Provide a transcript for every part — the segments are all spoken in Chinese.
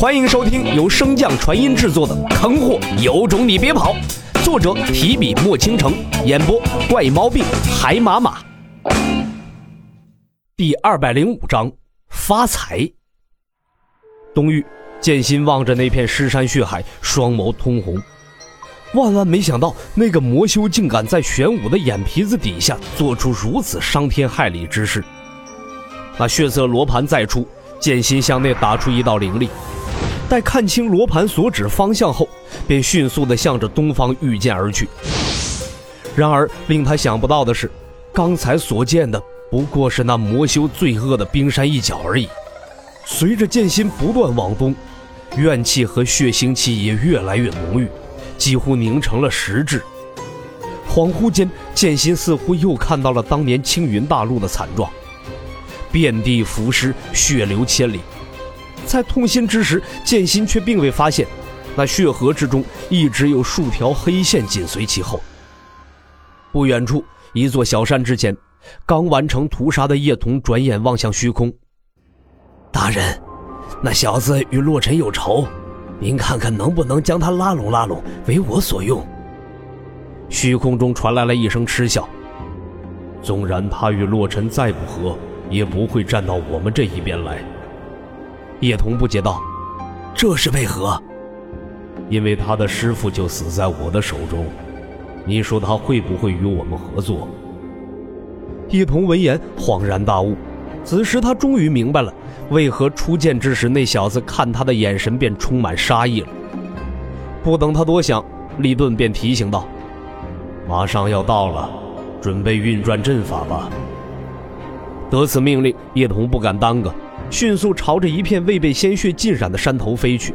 欢迎收听由升降传音制作的《坑货有种你别跑》，作者提笔墨倾城，演播怪毛病海马马。第二百零五章发财。东域剑心望着那片尸山血海，双眸通红。万万没想到，那个魔修竟敢在玄武的眼皮子底下做出如此伤天害理之事。那血色罗盘再出，剑心向内打出一道灵力。待看清罗盘所指方向后，便迅速地向着东方御剑而去。然而，令他想不到的是，刚才所见的不过是那魔修罪恶的冰山一角而已。随着剑心不断往东，怨气和血腥气也越来越浓郁，几乎凝成了实质。恍惚间，剑心似乎又看到了当年青云大陆的惨状，遍地浮尸，血流千里。在痛心之时，剑心却并未发现，那血河之中一直有数条黑线紧随其后。不远处，一座小山之前，刚完成屠杀的叶童转眼望向虚空：“大人，那小子与洛尘有仇，您看看能不能将他拉拢拉拢，为我所用。”虚空中传来了一声嗤笑：“纵然他与洛尘再不和，也不会站到我们这一边来。”叶童不解道：“这是为何？”因为他的师傅就死在我的手中。你说他会不会与我们合作？叶童闻言恍然大悟，此时他终于明白了，为何初见之时那小子看他的眼神便充满杀意了。不等他多想，利顿便提醒道：“马上要到了，准备运转阵法吧。”得此命令，叶童不敢耽搁。迅速朝着一片未被鲜血浸染的山头飞去。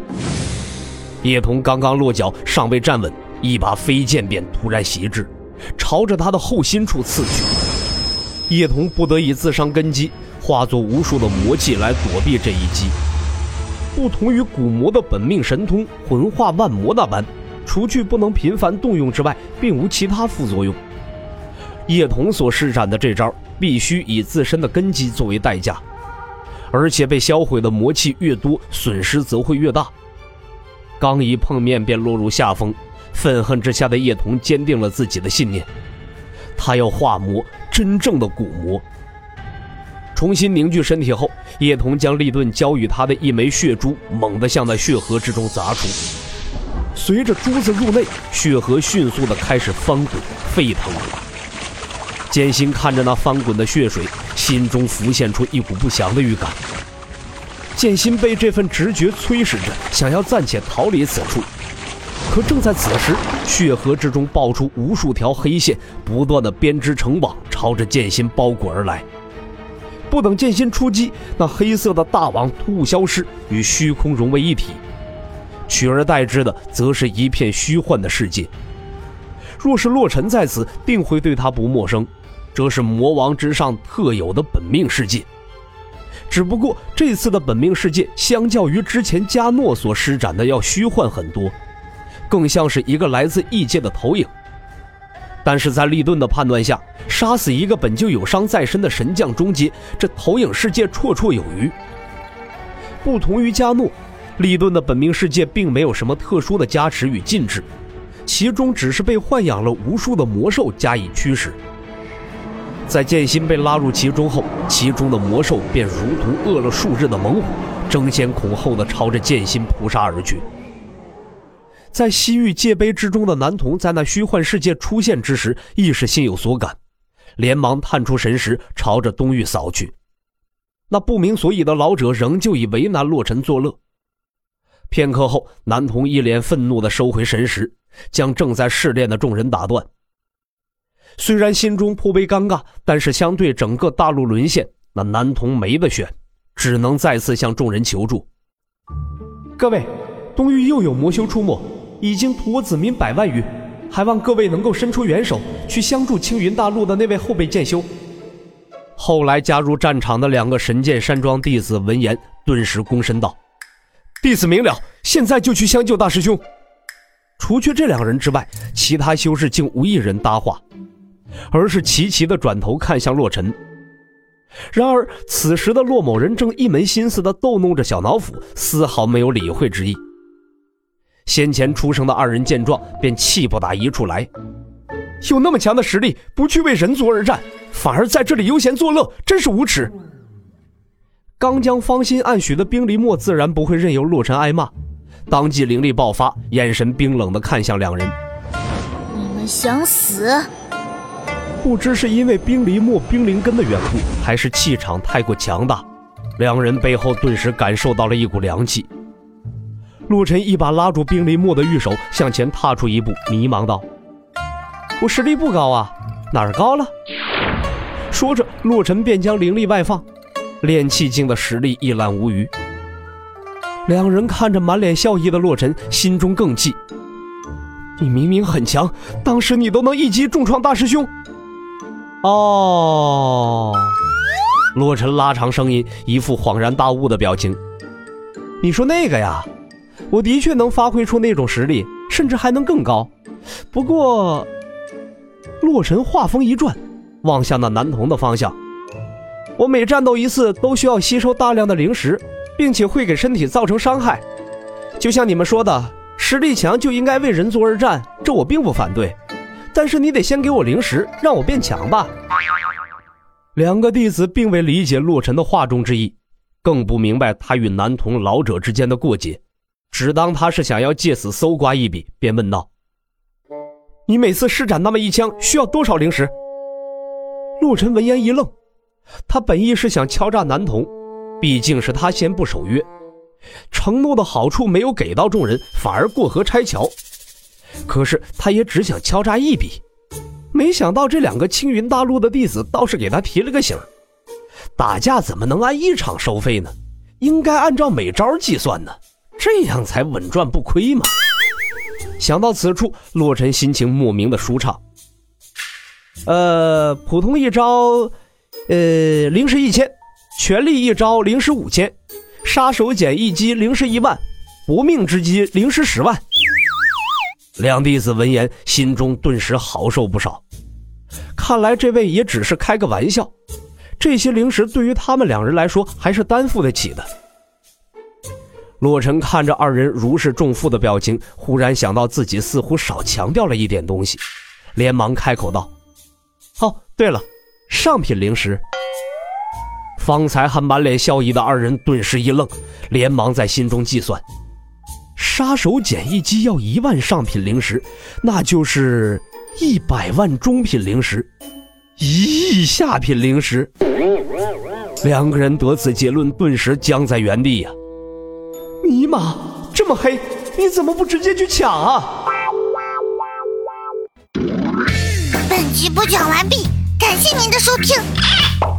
叶童刚刚落脚，尚未站稳，一把飞剑便突然袭至，朝着他的后心处刺去。叶童不得已自伤根基，化作无数的魔气来躲避这一击。不同于古魔的本命神通魂化万魔那般，除去不能频繁动用之外，并无其他副作用。叶童所施展的这招，必须以自身的根基作为代价。而且被销毁的魔气越多，损失则会越大。刚一碰面便落入下风，愤恨之下的叶童坚定了自己的信念，他要化魔，真正的古魔。重新凝聚身体后，叶童将利顿交予他的一枚血珠猛地向那血河之中砸出。随着珠子入内，血河迅速的开始翻滚沸腾。剑心看着那翻滚的血水。心中浮现出一股不祥的预感。剑心被这份直觉催使着，想要暂且逃离此处。可正在此时，血河之中爆出无数条黑线，不断的编织成网，朝着剑心包裹而来。不等剑心出击，那黑色的大网突兀消失，与虚空融为一体，取而代之的则是一片虚幻的世界。若是洛尘在此，定会对他不陌生。这是魔王之上特有的本命世界，只不过这次的本命世界相较于之前加诺所施展的要虚幻很多，更像是一个来自异界的投影。但是在利顿的判断下，杀死一个本就有伤在身的神将中阶，这投影世界绰绰有余。不同于加诺，利顿的本命世界并没有什么特殊的加持与禁制，其中只是被豢养了无数的魔兽加以驱使。在剑心被拉入其中后，其中的魔兽便如同饿了数日的猛虎，争先恐后的朝着剑心扑杀而去。在西域界碑之中的男童，在那虚幻世界出现之时，亦是心有所感，连忙探出神识，朝着东域扫去。那不明所以的老者仍旧以为难洛尘作乐。片刻后，男童一脸愤怒的收回神识，将正在试炼的众人打断。虽然心中颇为尴尬，但是相对整个大陆沦陷，那男童没得选，只能再次向众人求助。各位，东域又有魔修出没，已经屠我子民百万余，还望各位能够伸出援手，去相助青云大陆的那位后辈剑修。后来加入战场的两个神剑山庄弟子闻言，顿时躬身道：“弟子明了，现在就去相救大师兄。”除却这两人之外，其他修士竟无一人搭话。而是齐齐的转头看向洛尘。然而此时的骆某人正一门心思的逗弄着小脑斧，丝毫没有理会之意。先前出生的二人见状，便气不打一处来。有那么强的实力，不去为人族而战，反而在这里悠闲作乐，真是无耻！刚将芳心暗许的冰离墨自然不会任由洛尘挨骂，当即灵力爆发，眼神冰冷的看向两人。你们想死？不知是因为冰离墨冰灵根的缘故，还是气场太过强大，两人背后顿时感受到了一股凉气。洛尘一把拉住冰离墨的玉手，向前踏出一步，迷茫道：“我实力不高啊，哪儿高了？”说着，洛尘便将灵力外放。炼气境的实力一览无余。两人看着满脸笑意的洛尘，心中更气。你明明很强，当时你都能一击重创大师兄。哦，洛尘拉长声音，一副恍然大悟的表情。你说那个呀，我的确能发挥出那种实力，甚至还能更高。不过，洛尘话锋一转，望向那男童的方向。我每战斗一次都需要吸收大量的灵石，并且会给身体造成伤害。就像你们说的，实力强就应该为人族而战，这我并不反对。但是你得先给我灵石，让我变强吧。两个弟子并未理解洛尘的话中之意，更不明白他与男童老者之间的过节，只当他是想要借此搜刮一笔，便问道：“你每次施展那么一枪需要多少灵石？”洛尘闻言一愣。他本意是想敲诈男童，毕竟是他先不守约，承诺的好处没有给到众人，反而过河拆桥。可是他也只想敲诈一笔，没想到这两个青云大陆的弟子倒是给他提了个醒：打架怎么能按一场收费呢？应该按照每招计算呢，这样才稳赚不亏嘛。想到此处，洛尘心情莫名的舒畅。呃，普通一招。呃，灵石一千，全力一招灵石五千，杀手锏一击灵石一万，不命之击灵石十万。两弟子闻言，心中顿时好受不少。看来这位也只是开个玩笑，这些灵石对于他们两人来说还是担负得起的。洛尘看着二人如释重负的表情，忽然想到自己似乎少强调了一点东西，连忙开口道：“哦，对了。”上品灵石，方才还满脸笑意的二人顿时一愣，连忙在心中计算：杀手锏一击要一万上品灵石，那就是一百万中品灵石，一亿下品灵石。两个人得此结论，顿时僵在原地呀！尼玛，这么黑，你怎么不直接去抢啊？本集播讲完毕。感谢您的收听，